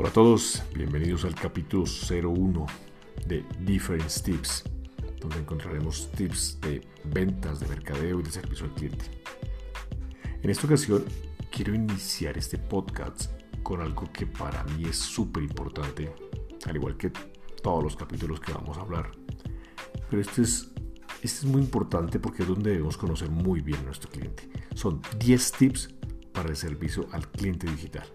Hola a todos, bienvenidos al capítulo 01 de Difference Tips, donde encontraremos tips de ventas, de mercadeo y de servicio al cliente. En esta ocasión quiero iniciar este podcast con algo que para mí es súper importante, al igual que todos los capítulos que vamos a hablar. Pero este es, este es muy importante porque es donde debemos conocer muy bien a nuestro cliente. Son 10 tips para el servicio al cliente digital.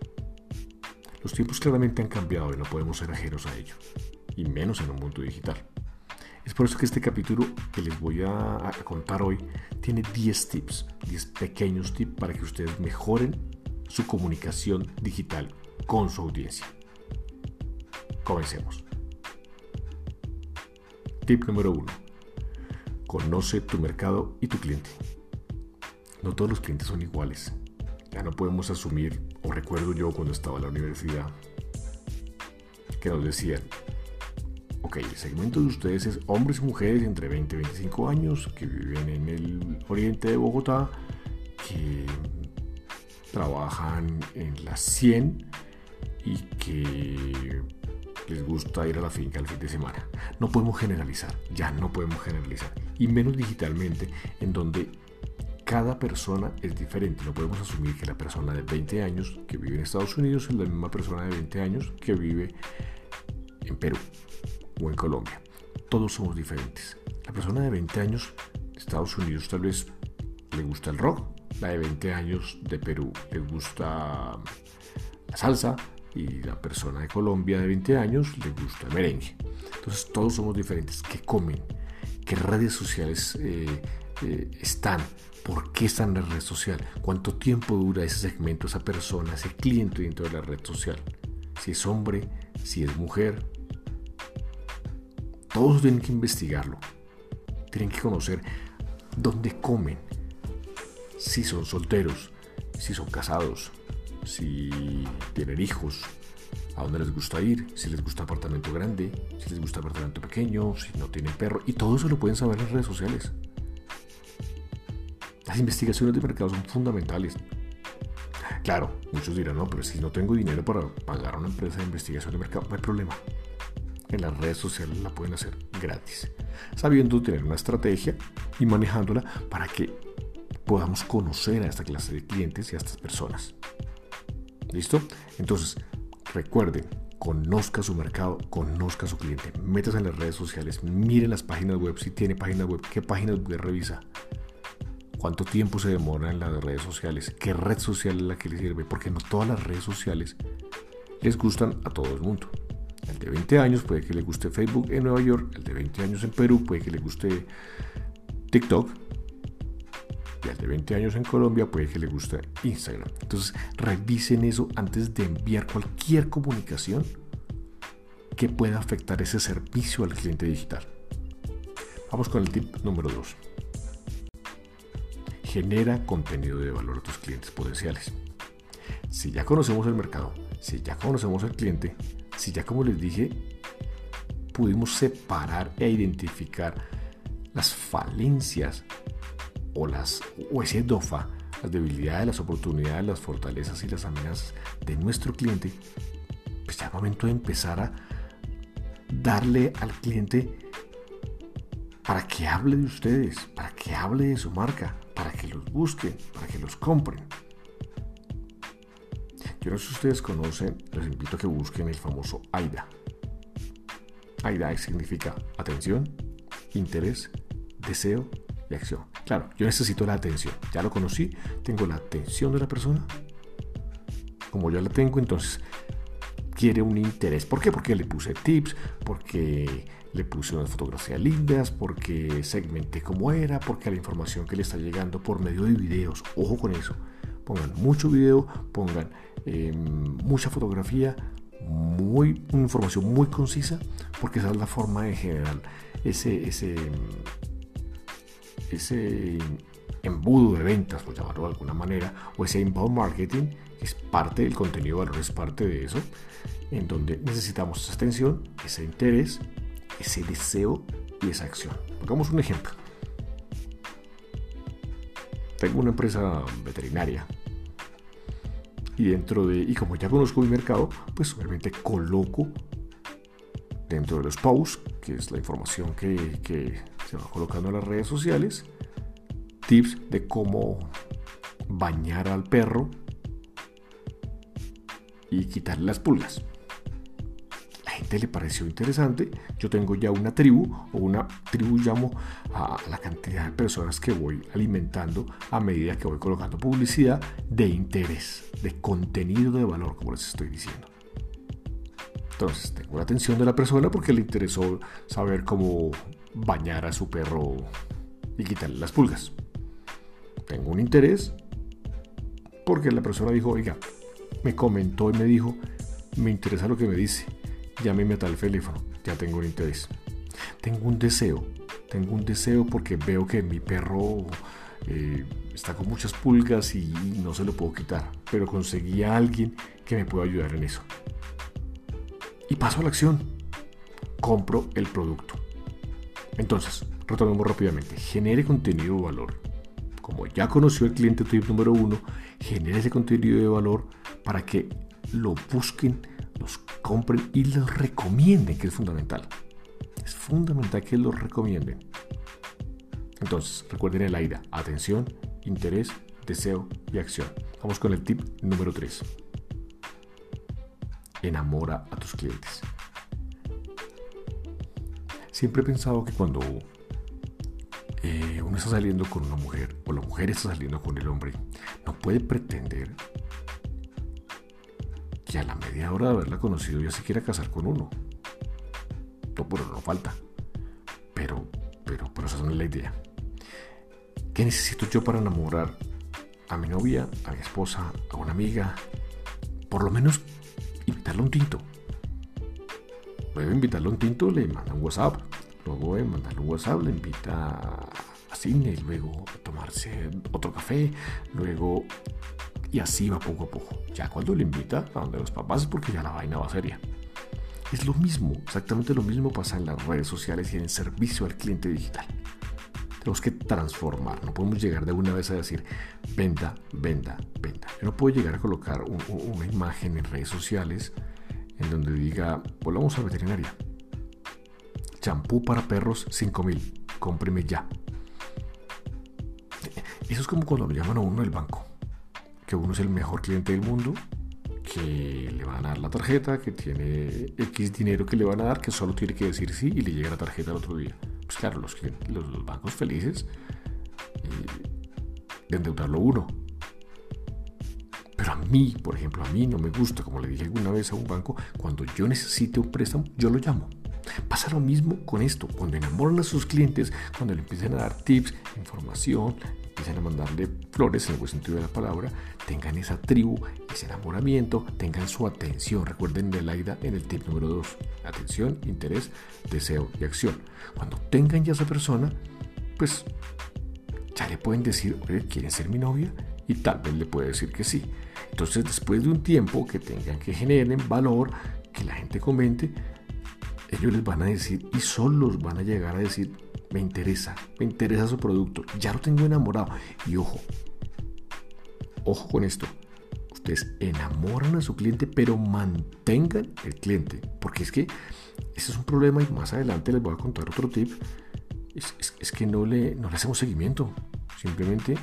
Los tiempos claramente han cambiado y no podemos ser ajenos a ello, y menos en un mundo digital. Es por eso que este capítulo que les voy a, contar hoy tiene 10 tips, 10 pequeños tips para que ustedes mejoren su comunicación digital con su audiencia. Comencemos. Tip número 1. Conoce tu mercado y tu cliente. No todos los clientes son iguales. Ya no podemos asumir recuerdo yo cuando estaba en la universidad, que nos decían, ok, el segmento de ustedes es hombres y mujeres entre 20 y 25 años que viven en el oriente de Bogotá, que trabajan en la 100 y que les gusta ir a la finca el fin de semana. No podemos generalizar, ya no podemos generalizar. Y menos digitalmente, en donde cada persona es diferente. No podemos asumir que la persona de 20 años que vive en Estados Unidos es la misma persona de 20 años que vive en Perú o en Colombia. Todos somos diferentes. La persona de 20 años de Estados Unidos tal vez le gusta el rock. La de 20 años de Perú le gusta la salsa. Y la persona de Colombia de 20 años le gusta el merengue. Entonces todos somos diferentes. ¿Qué comen? ¿Qué redes sociales eh, eh, están? ¿Por qué está en la red social? ¿Cuánto tiempo dura ese segmento, esa persona, ese cliente dentro de la red social? Si es hombre, si es mujer. Todos tienen que investigarlo. Tienen que conocer dónde comen, si son solteros, si son casados, si tienen hijos, a dónde les gusta ir, si les gusta apartamento grande, si les gusta apartamento pequeño, si no tienen perro. Y todo eso lo pueden saber en las redes sociales. Las investigaciones de mercado son fundamentales. Claro, muchos dirán, no, pero si no tengo dinero para pagar a una empresa de investigación de mercado, no hay problema. En las redes sociales la pueden hacer gratis, sabiendo tener una estrategia y manejándola para que podamos conocer a esta clase de clientes y a estas personas. ¿Listo? Entonces, recuerden, conozca su mercado, conozca a su cliente, métase en las redes sociales, mire las páginas web, si tiene páginas web, qué páginas web revisa cuánto tiempo se demora en las redes sociales, qué red social es la que le sirve, porque no todas las redes sociales les gustan a todo el mundo. El de 20 años puede que le guste Facebook en Nueva York, el de 20 años en Perú puede que le guste TikTok, y al de 20 años en Colombia puede que le guste Instagram. Entonces revisen eso antes de enviar cualquier comunicación que pueda afectar ese servicio al cliente digital. Vamos con el tip número 2 genera contenido de valor a tus clientes potenciales. Si ya conocemos el mercado, si ya conocemos al cliente, si ya como les dije, pudimos separar e identificar las falencias o, las, o ese DOFA, las debilidades, las oportunidades, las fortalezas y las amenazas de nuestro cliente, pues ya es momento de empezar a darle al cliente para que hable de ustedes, para que hable de su marca, para que los busquen, para que los compren. Yo no sé si ustedes conocen, les invito a que busquen el famoso AIDA. AIDA significa atención, interés, deseo y acción. Claro, yo necesito la atención. Ya lo conocí, tengo la atención de la persona. Como ya la tengo, entonces quiere un interés. ¿Por qué? Porque le puse tips, porque le puse unas fotografías lindas, porque segmenté cómo era, porque la información que le está llegando por medio de videos, ojo con eso, pongan mucho video, pongan em, mucha fotografía, muy, información muy concisa, porque esa es la forma de generar ese, ese, ese embudo de ventas, por llamarlo de alguna manera, o ese inbound marketing, que es parte del contenido de valor, es parte de eso, en donde necesitamos esa atención, ese interés, ese deseo y esa acción. Pongamos un ejemplo. Tengo una empresa veterinaria. Y dentro de, y como ya conozco mi mercado, pues obviamente coloco dentro de los posts, que es la información que, que se va colocando en las redes sociales, tips de cómo bañar al perro y quitarle las pulgas. La gente le pareció interesante. Yo tengo ya una tribu, o una tribu llamo a la cantidad de personas que voy alimentando a medida que voy colocando publicidad de interés, de contenido de valor, como les estoy diciendo. Entonces, tengo la atención de la persona porque le interesó saber cómo bañar a su perro y quitarle las pulgas. Tengo un interés porque la persona dijo, oiga, me comentó y me dijo, me interesa lo que me dice, llámeme a tal teléfono, ya tengo un interés. Tengo un deseo, tengo un deseo porque veo que mi perro eh, está con muchas pulgas y no se lo puedo quitar, pero conseguí a alguien que me pueda ayudar en eso. Y paso a la acción, compro el producto. Entonces, retomemos rápidamente, genere contenido de valor. Como ya conoció el cliente tip número uno, genere ese contenido de valor para que lo busquen, los compren y los recomienden, que es fundamental. Es fundamental que los recomienden. Entonces, recuerden el AIDA, atención, interés, deseo y acción. Vamos con el tip número 3. Enamora a tus clientes. Siempre he pensado que cuando eh, está saliendo con una mujer o la mujer está saliendo con el hombre, no puede pretender que a la media hora de haberla conocido ya se quiera casar con uno. No, pero no falta. Pero, pero, pero esa no es la idea. ¿Qué necesito yo para enamorar a mi novia, a mi esposa, a una amiga? Por lo menos invitarle un tinto. Luego invitarle un tinto, le manda un WhatsApp. Luego de mandarle un WhatsApp, le invita a cine, luego tomarse otro café, luego y así va poco a poco. Ya cuando le invita a donde los papás es porque ya la vaina va seria. Es lo mismo, exactamente lo mismo pasa en las redes sociales y en el servicio al cliente digital. Tenemos que transformar, no podemos llegar de una vez a decir venda, venda, venda. Yo no puedo llegar a colocar una imagen en redes sociales en donde diga, volvamos a veterinaria. Champú para perros 5000, cómpreme ya. Eso es como cuando lo llaman a uno del banco uno es el mejor cliente del mundo, que le van a dar la tarjeta, que tiene X dinero que le van a dar, que solo tiene que decir sí y le llega la tarjeta al otro día. Pues claro, los, los, bancos felices eh, de endeudarlo uno. Pero a mí, por ejemplo, a mí no me gusta, como le dije alguna vez a un banco, cuando yo necesite un préstamo, yo lo llamo. Pasa lo mismo con esto, cuando enamoran a sus clientes, cuando le empiezan a dar tips, información, empiezan a mandarle flores en el buen sentido de la palabra, tengan esa tribu, ese enamoramiento, tengan su atención. Recuerden el AIDA en el tip número 2. Atención, interés, deseo y acción. Cuando tengan ya esa persona, pues ya le pueden decir, oye, ¿quieren ser mi novia? Y tal vez le puede decir que sí. Entonces, después de un tiempo que tengan que generen valor, que la gente comente, ellos les van a decir y solos van a llegar a decir, me interesa, me interesa su producto, ya lo tengo enamorado. Y ojo, ojo con esto, ustedes enamoran a su cliente, pero mantengan el cliente, porque es que ese es un problema y más adelante les voy a contar otro tip, es, que no le, no le hacemos seguimiento, simplemente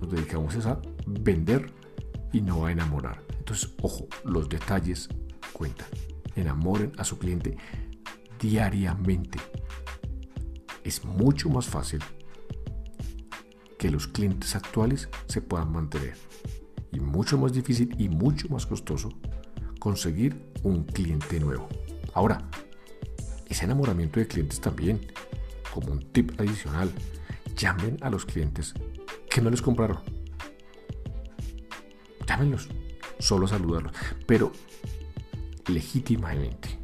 nos dedicamos a vender y no a enamorar. Entonces, ojo, los detalles cuentan. Enamoren a su cliente diariamente es mucho más fácil que los clientes actuales se puedan mantener. Y mucho más difícil y mucho más costoso conseguir un cliente nuevo. Ahora, ese enamoramiento de clientes también, como un tip adicional, llamen a los clientes que no les compraron. Llámenlos, solo saludarlos, pero legítimamente,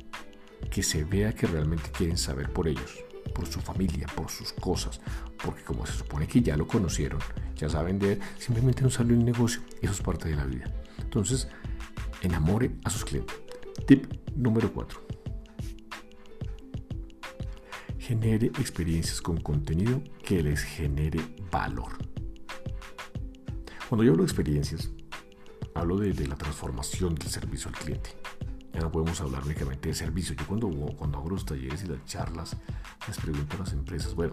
que se vea que realmente quieren saber por ellos por su familia, por sus cosas, porque como se supone que ya lo conocieron, ya saben de él, simplemente no salió el negocio, eso es parte de la vida. Entonces, enamore a sus clientes. Tip número 4. Genere experiencias con contenido que les genere valor. Cuando yo hablo de experiencias, hablo de, la transformación del servicio al cliente. Ya no podemos hablar únicamente de servicio. Yo cuando, cuando hago los talleres y las charlas, les pregunto a las empresas, bueno,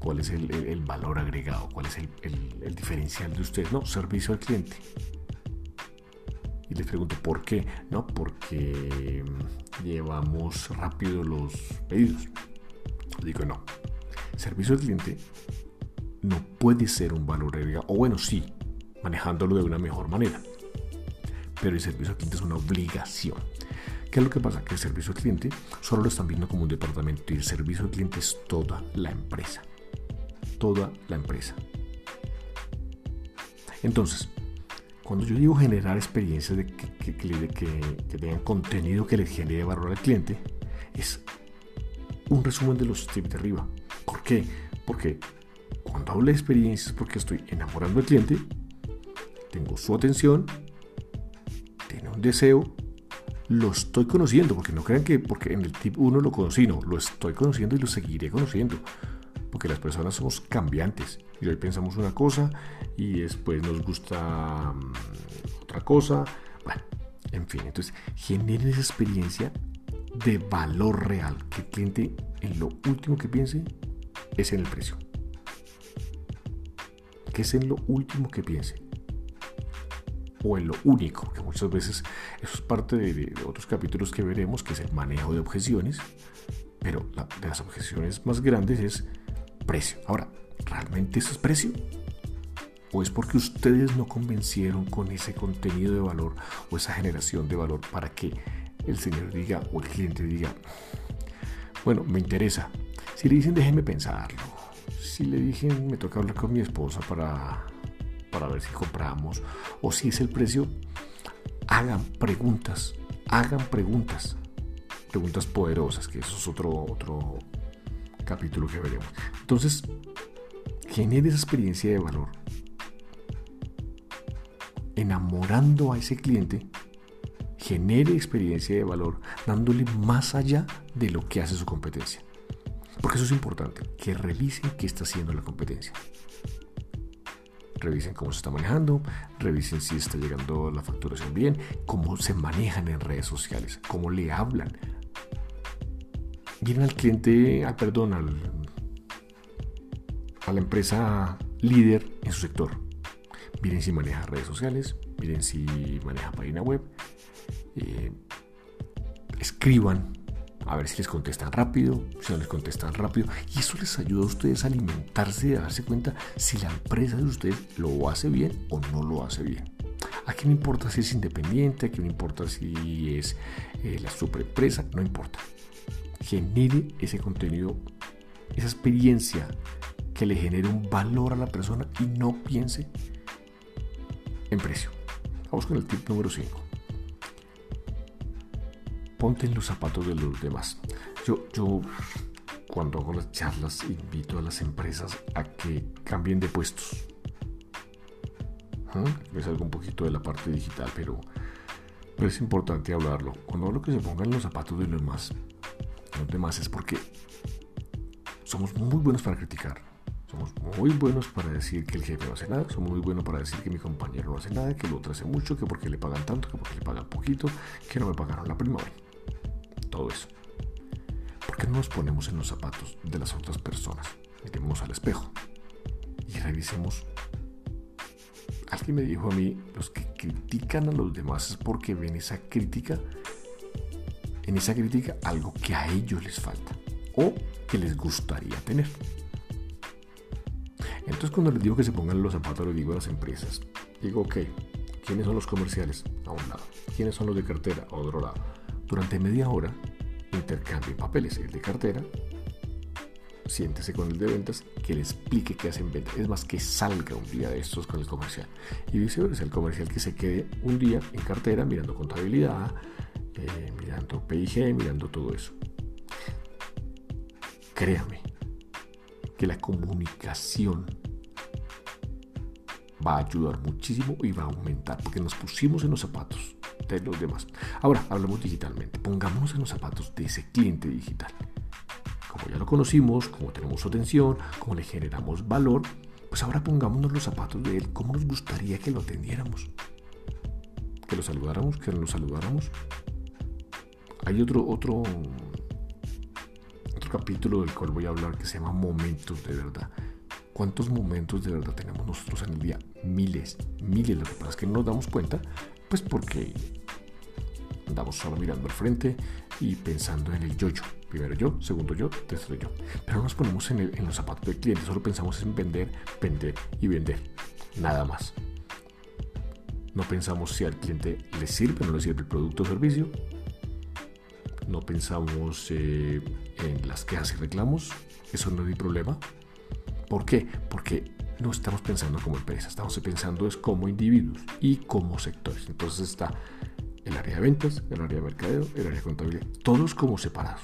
¿cuál es el, valor agregado? ¿Cuál es el, el, diferencial de ustedes? No, servicio al cliente. Y les pregunto, ¿por qué? No, porque mm, llevamos rápido los pedidos. Digo, no. Servicio al cliente no puede ser un valor agregado. O bueno, sí, manejándolo de una mejor manera. Pero el servicio al cliente es una obligación. ¿Qué es lo que pasa? Que el servicio al cliente solo lo están viendo como un departamento y el servicio al cliente es toda la empresa. Toda la empresa. Entonces, cuando yo digo generar experiencias de que, que, tengan contenido que le genere valor al cliente, es un resumen de los tips de arriba. ¿Por qué? Porque cuando hablo de experiencias, porque estoy enamorando al cliente, tengo su atención, deseo, lo estoy conociendo, porque no crean que porque en el tip 1 lo conocí, no, lo estoy conociendo y lo seguiré conociendo, porque las personas somos cambiantes y hoy pensamos una cosa y después nos gusta mm, otra cosa, bueno, en fin, entonces generen esa experiencia de valor real, que el cliente en lo último que piense es en el precio. Que es en lo último que piense o en lo único, que muchas veces eso es parte de, otros capítulos que veremos, que es el manejo de objeciones, pero de las objeciones más grandes es precio. Ahora, ¿realmente eso es precio? ¿O es porque ustedes no convencieron con ese contenido de valor o esa generación de valor para que el señor diga o el cliente diga, bueno, me interesa? Si le dicen déjenme pensarlo, si le dicen me toca hablar con mi esposa para para ver si compramos o si es el precio, hagan preguntas, hagan preguntas, preguntas poderosas, que eso es otro, otro capítulo que veremos. Entonces, genere esa experiencia de valor, enamorando a ese cliente, genere experiencia de valor, dándole más allá de lo que hace su competencia. Porque eso es importante, que revisen qué está haciendo la competencia revisen cómo se está manejando, revisen si está llegando la facturación bien, cómo se manejan en redes sociales, cómo le hablan. Miren al cliente, perdón, al, a la empresa líder en su sector. Miren si maneja redes sociales, miren si maneja página web. Eh, escriban a ver si les contestan rápido, si no les contestan rápido. Y eso les ayuda a ustedes a alimentarse y a darse cuenta si la empresa de ustedes lo hace bien o no lo hace bien. Aquí no importa si es independiente, aquí no importa si es eh, la superempresa, no importa. Genere ese contenido, esa experiencia que le genere un valor a la persona y no piense en precio. Vamos con el tip número 5 ponte en los zapatos de los demás. Yo, yo cuando hago las charlas invito a las empresas a que cambien de puestos. ¿Mm? Es algo un poquito de la parte digital, pero, es importante hablarlo. Cuando hablo que se pongan los zapatos de los demás, los demás es porque somos muy buenos para criticar. Somos muy buenos para decir que el jefe no hace nada, somos muy buenos para decir que mi compañero no hace nada, que el otro hace mucho, que porque le pagan tanto, que porque le pagan poquito, que no me pagaron la prima todo eso. ¿Por no nos ponemos en los zapatos de las otras personas? Miremos al espejo y revisemos. Alguien me dijo a mí, los que critican a los demás es porque ven esa crítica, en esa crítica algo que a ellos les falta o que les gustaría tener. Entonces cuando les digo que se pongan los zapatos, les digo a las empresas, digo, ok, ¿quiénes son los comerciales? A un lado. ¿Quiénes son los de cartera? A otro lado durante media hora intercambie papeles, el de cartera, siéntese con el de ventas, que le explique qué hacen ventas. Es más, que salga un día de estos con el comercial. Y viceversa, el comercial que se quede un día en cartera mirando contabilidad, eh, mirando PIG, mirando todo eso. Créame que la comunicación va a ayudar muchísimo y va a aumentar, porque nos pusimos en los zapatos de los demás. Ahora, hablamos digitalmente. Pongámonos en los zapatos de ese cliente digital. Como ya lo conocimos, como tenemos su atención, como le generamos valor, pues ahora pongámonos los zapatos de él. ¿Cómo nos gustaría que lo atendiéramos? que lo saludáramos, que nos saludáramos. Hay otro, otro, otro capítulo del cual voy a hablar que se llama Momentos de verdad. ¿Cuántos momentos de verdad tenemos nosotros en el día? Miles, miles. Lo que pasa es que no nos damos cuenta, pues porque andamos solo mirando al frente y pensando en el yo-yo. Primero yo, segundo yo, tercero yo. Pero no nos ponemos en, en los zapatos del cliente, solo pensamos en vender, vender y vender. Nada más. No pensamos si al cliente le sirve o no le sirve el producto o servicio. No pensamos eh, en las quejas y reclamos. Eso no es mi problema. ¿Por qué? Porque no estamos pensando como empresa, estamos pensando es como individuos y como sectores. Entonces está el área de ventas, el área de mercadeo, el área de contabilidad, todos como separados.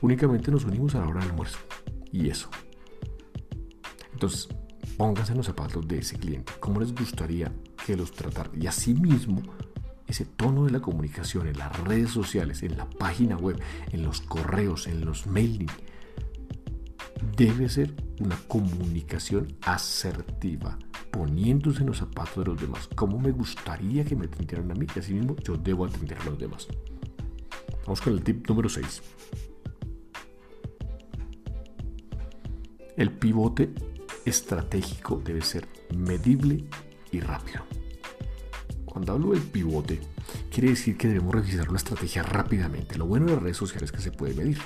Únicamente nos unimos a la hora del almuerzo. Y eso. Entonces, pónganse en los zapatos de ese cliente. ¿Cómo les gustaría que los tratara? Y asimismo, ese tono de la comunicación en las redes sociales, en la página web, en los correos, en los mailing, debe ser una comunicación asertiva, poniéndose en los zapatos de los demás. ¿Cómo me gustaría que me atendieran a mí? Y asimismo, yo debo atender a los demás. Vamos con el tip número 6. El pivote estratégico debe ser medible y rápido. Cuando hablo del pivote, quiere decir que debemos revisar una estrategia rápidamente. Lo bueno de las redes sociales es que se puede medir.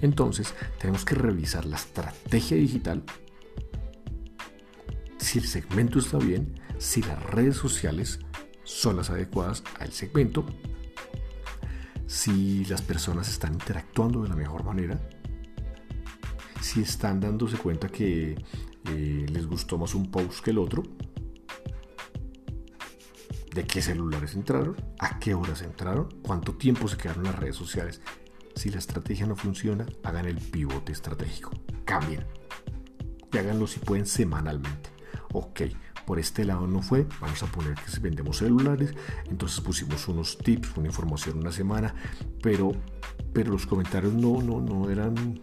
Entonces, tenemos que revisar la estrategia digital, si el segmento está bien, si las redes sociales son las adecuadas al segmento, si las personas están interactuando de la mejor manera, si están dándose cuenta que eh, les gustó más un post que el otro, de qué celulares entraron, a qué horas entraron, cuánto tiempo se quedaron en las redes sociales. Si la estrategia no funciona, hagan el pivote estratégico. Cambien. Y háganlo si pueden semanalmente. Ok, por este lado no fue, vamos a poner que vendemos celulares, entonces pusimos unos tips, una información una semana, pero, pero los comentarios no, no, no eran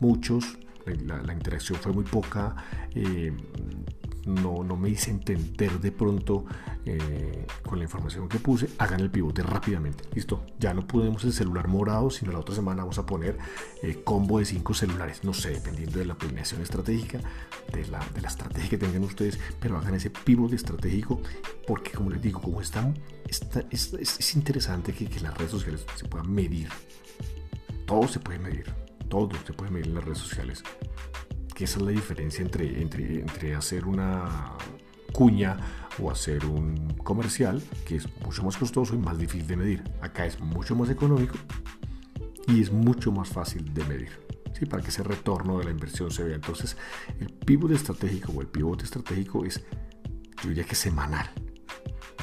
muchos, la, interacción fue muy poca, eh, no, no, me hice entender de pronto eh, con la información que puse, hagan el pivote rápidamente. Listo, ya no podemos el celular morado, sino la otra semana vamos a poner eh, combo de cinco celulares. No sé, dependiendo de la planeación estratégica, de la, de la estrategia que tengan ustedes, pero hagan ese pivote estratégico, porque como les digo, como están, está, es, es, interesante que, que las redes sociales se puedan medir. Todo se puede medir todo se puede medir en las redes sociales. Que esa es la diferencia entre, entre, entre hacer una cuña o hacer un comercial, que es mucho más costoso y más difícil de medir. Acá es mucho más económico y es mucho más fácil de medir. ¿sí? Para que ese retorno de la inversión se vea. Entonces, el pivote estratégico o el pivote estratégico es, yo diría que semanal.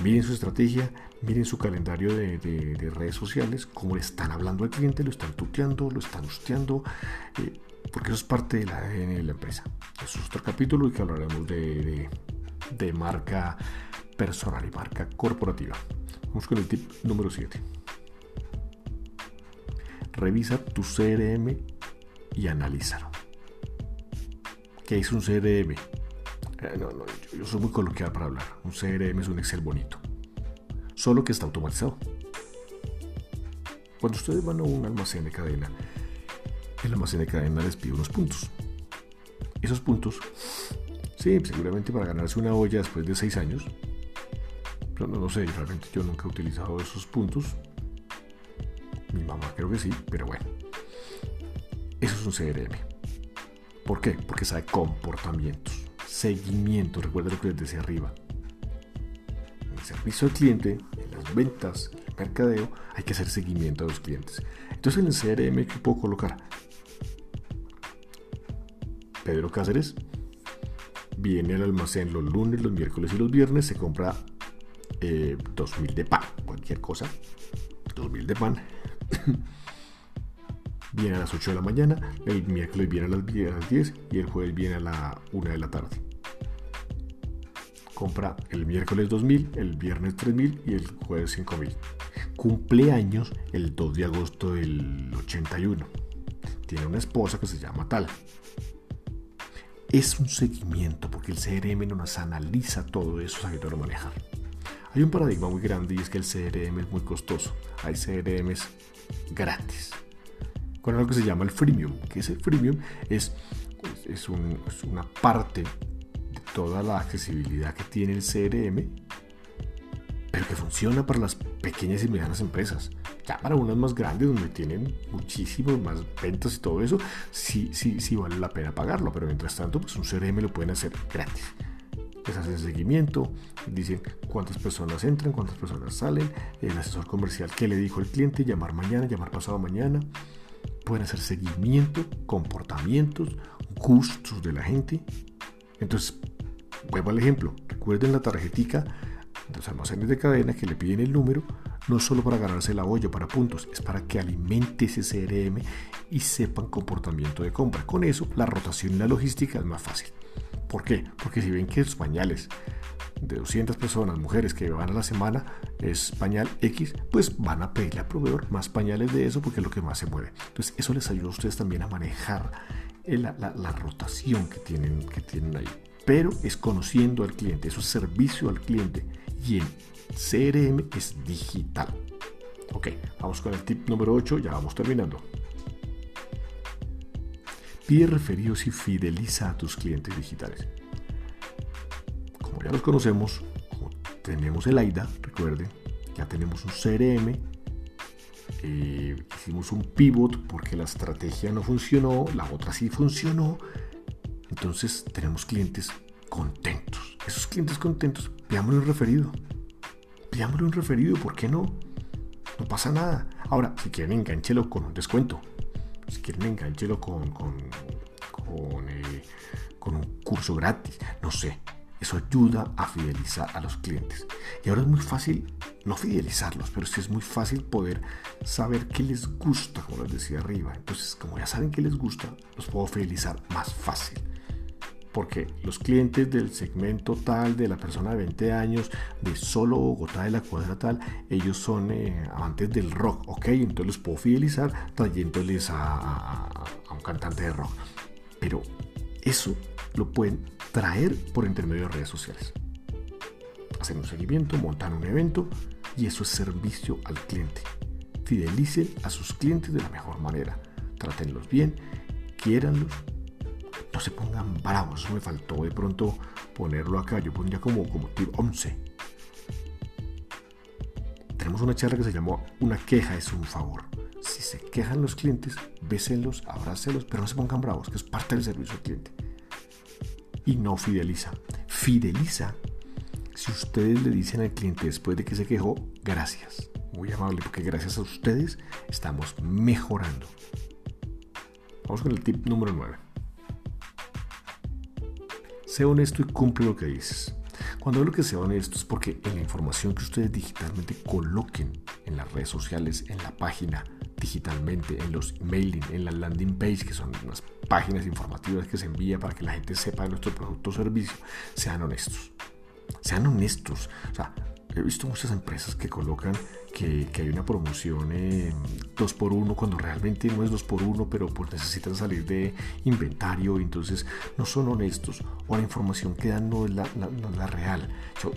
Miren su estrategia, miren su calendario de, redes sociales, cómo le están hablando al cliente, lo están tuteando, lo están hosteando, eh, porque eso es parte de la ADN de la empresa. Eso es otro capítulo y que hablaremos de, de marca personal y marca corporativa. Vamos con el tip número 7. Revisa tu CRM y analízalo. ¿Qué es un CRM? Eh, no, no, yo soy muy coloquial para hablar. Un CRM es un Excel bonito solo que está automatizado. Cuando ustedes van a un almacén de cadena, el almacén de cadena les pide unos puntos. Esos puntos, sí, seguramente para ganarse una olla después de seis años, pero no, lo sé, realmente yo nunca he utilizado esos puntos. Mi mamá creo que sí, pero bueno. Eso es un CRM. ¿Por qué? Porque sabe comportamientos, seguimiento, recuerda lo que les decía arriba servicio al cliente, en las ventas, en el mercadeo, hay que hacer seguimiento a los clientes. Entonces en el CRM, ¿qué puedo colocar? Pedro Cáceres viene al almacén los lunes, los miércoles y los viernes, se compra eh, 2000 de pan, cualquier cosa, 2000 de pan. viene a las 8 de la mañana, el miércoles viene a las 10 y el jueves viene a la 1 de la tarde compra el miércoles 2000, el viernes 3000 y el jueves 5000. Cumpleaños el 2 de agosto del 81. Tiene una esposa que se llama tal. Es un seguimiento porque el CRM no nos analiza todo eso, sabe manejar. Hay un paradigma muy grande y es que el CRM es muy costoso. Hay CRMs gratis. Con algo que se llama el freemium. que es el freemium? Es, es, es una parte de toda la accesibilidad que tiene el CRM, pero que funciona para las pequeñas y medianas empresas. Ya para unas más grandes, donde tienen muchísimas más ventas y todo eso, sí, sí, sí vale la pena pagarlo. Pero mientras tanto, pues un CRM lo pueden hacer gratis les hacen seguimiento, dicen cuántas personas entran, cuántas personas salen, el asesor comercial qué le dijo el cliente, llamar mañana, llamar pasado mañana. Pueden hacer seguimiento, comportamientos, gustos de la gente. Entonces, vuelvo al ejemplo. Recuerden la tarjetica de los almacenes de cadena que le piden el número, no solo para ganarse la olla para puntos, es para que alimente ese CRM y sepan comportamiento de compra. Con eso, la rotación y la logística es más fácil. ¿Por qué? Porque si ven que los pañales de 200 personas, mujeres que van a la semana, es pañal X, pues van a pedirle al proveedor más pañales de eso porque es lo que más se mueve. Entonces eso les ayuda a ustedes también a manejar la, la rotación que tienen, que tienen ahí. Pero es conociendo al cliente, eso es servicio al cliente. Y el CRM es digital. Ok, vamos con el tip número 8, ya vamos terminando. Pide referidos y fideliza a tus clientes digitales. Como ya los conocemos, tenemos el AIDA, recuerden, ya tenemos un CRM, eh, hicimos un pivot porque la estrategia no funcionó, la otra sí funcionó, entonces tenemos clientes contentos. Esos clientes contentos, un referido. Pidámosle un referido, ¿por qué no? No pasa nada. Ahora, si quieren, enganchelo con un descuento si quieren enganchelo con, con, eh, con un curso gratis, no sé. Eso ayuda a fidelizar a los clientes. Y ahora es muy fácil, no fidelizarlos, pero sí es muy fácil poder saber qué les gusta, como les decía arriba. Entonces, como ya saben qué les gusta, los puedo fidelizar más fácil porque los clientes del segmento tal, de la persona de 20 años, de solo Bogotá, de la cuadra tal, ellos son eh, amantes del rock, ok, entonces los puedo fidelizar trayéndoles a, un cantante de rock. Pero eso lo pueden traer por intermedio de redes sociales. Hacen un seguimiento, montan un evento y eso es servicio al cliente. Fidelicen a sus clientes de la mejor manera. Trátenlos bien, quiéranlos no se pongan bravos. me faltó de pronto ponerlo acá. Yo pondría como, como tip 11. Tenemos una charla que se llamó Una queja es un favor. Si se quejan los clientes, bésenlos, abrácelos, pero no se pongan bravos, que es parte del servicio al cliente. Y no fideliza. Fideliza si ustedes le dicen al cliente después de que se quejó, gracias. Muy amable, porque gracias a ustedes estamos mejorando. Vamos con el tip número 9. Sé honesto y cumple lo que dices. Cuando hablo que sea honesto es porque en la información que ustedes digitalmente coloquen en las redes sociales, en la página, digitalmente, en los emailing, en la landing page, que son unas páginas informativas que se envía para que la gente sepa de nuestro producto o servicio, sean honestos. Sean honestos. O sea, he visto muchas empresas que colocan que, hay una promoción 2 por 1 cuando realmente no es 2 por 1 pero pues necesitan salir de inventario entonces no son honestos o la información que dan no es la, la, real. Yo,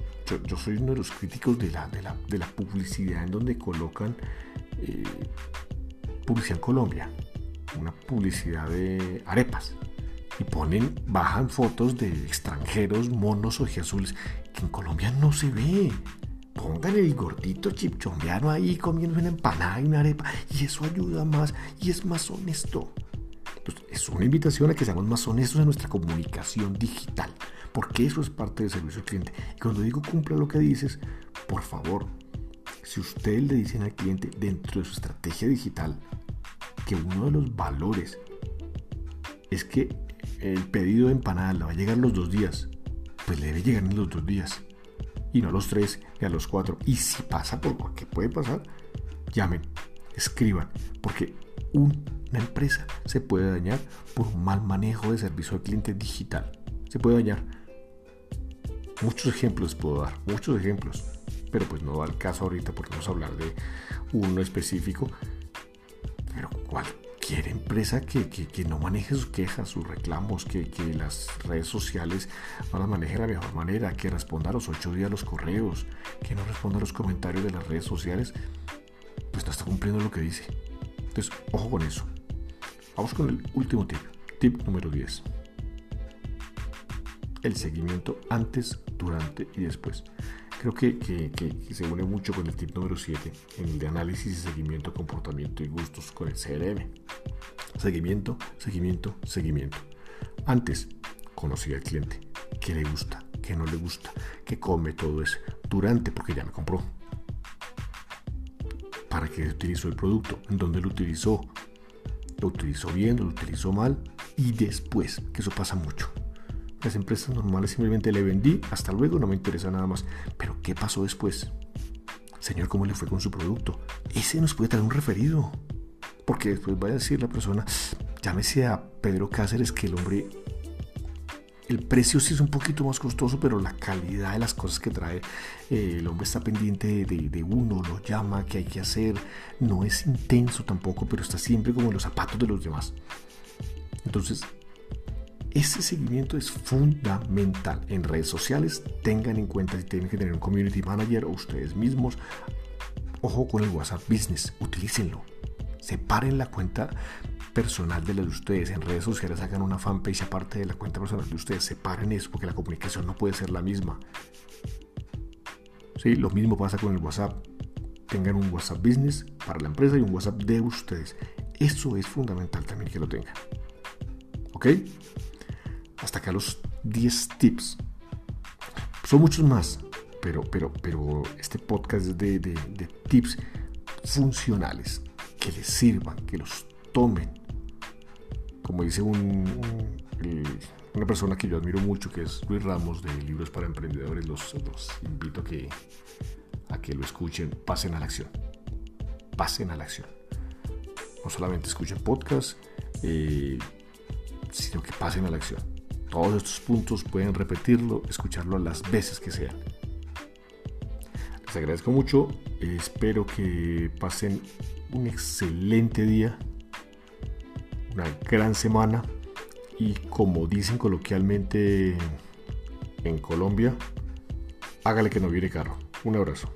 yo, soy uno de los críticos de la, de la, de la publicidad en donde colocan eh, publicidad en Colombia, una publicidad de arepas y ponen, bajan fotos de extranjeros, monos ojiazules, que en Colombia no se ve pongan el gordito chipchombiano ahí comiendo una empanada y una arepa y eso ayuda más y es más honesto. Entonces, es una invitación a que seamos más honestos en nuestra comunicación digital, porque eso es parte del servicio al cliente. Y cuando digo cumpla lo que dices, por favor, si ustedes le dicen al cliente dentro de su estrategia digital que uno de los valores es que el pedido de empanada le va a llegar los dos días, pues le debe llegar en los dos días y no a los tres ni a los cuatro. Y si pasa por lo puede pasar, llamen, escriban, porque una empresa se puede dañar por un mal manejo de servicio al cliente digital. Se puede dañar. Muchos ejemplos puedo dar, muchos ejemplos, pero pues no da el caso ahorita porque vamos a hablar de uno específico. Pero cualquier cualquier empresa que, no maneje sus quejas, sus reclamos, que, las redes sociales no las maneje de la mejor manera, que responda a los ocho días los correos, que no responda a los comentarios de las redes sociales, pues no está cumpliendo lo que dice. Entonces, ojo con eso. Vamos con el último tip. Tip número 10. El seguimiento antes, durante y después. Creo que, se une mucho con el tip número 7, en el de análisis y seguimiento, comportamiento y gustos con el CRM. Seguimiento, seguimiento, seguimiento. Antes, conocí al cliente, qué le gusta, qué no le gusta, qué come, todo eso. Durante, porque ya me compró. ¿Para qué utilizó el producto? ¿En dónde lo utilizó? ¿Lo utilizó bien? ¿Lo utilizó mal? Y después, que eso pasa mucho las empresas normales simplemente le vendí, hasta luego, no me interesa nada más. Pero ¿qué pasó después? Señor, ¿cómo le fue con su producto? Ese nos puede traer un referido. Porque después va a decir la persona, llámese a Pedro Cáceres, que el hombre, el precio sí es un poquito más costoso, pero la calidad de las cosas que trae, eh, el hombre está pendiente de, de, uno, lo llama, qué hay que hacer. No es intenso tampoco, pero está siempre como en los zapatos de los demás. Entonces, ese seguimiento es fundamental. En redes sociales tengan en cuenta si tienen que tener un community manager o ustedes mismos. Ojo con el WhatsApp Business, utilícenlo. Separen la cuenta personal de la de ustedes. En redes sociales hagan una fanpage aparte de la cuenta personal de ustedes. Separen eso porque la comunicación no puede ser la misma. Sí, lo mismo pasa con el WhatsApp. Tengan un WhatsApp Business para la empresa y un WhatsApp de ustedes. Eso es fundamental también que lo tengan. ¿Ok? Hasta acá los 10 tips. Son muchos más, pero, pero, pero este podcast es de, tips funcionales que les sirvan, que los tomen. Como dice un, una persona que yo admiro mucho, que es Luis Ramos de Libros para Emprendedores, los, invito a que, a que lo escuchen, pasen a la acción. Pasen a la acción. No solamente escuchen podcast, eh, sino que pasen a la acción. Todos estos puntos pueden repetirlo, escucharlo las veces que sean. Les agradezco mucho, espero que pasen un excelente día, una gran semana y como dicen coloquialmente en Colombia, hágale que no viene carro. Un abrazo.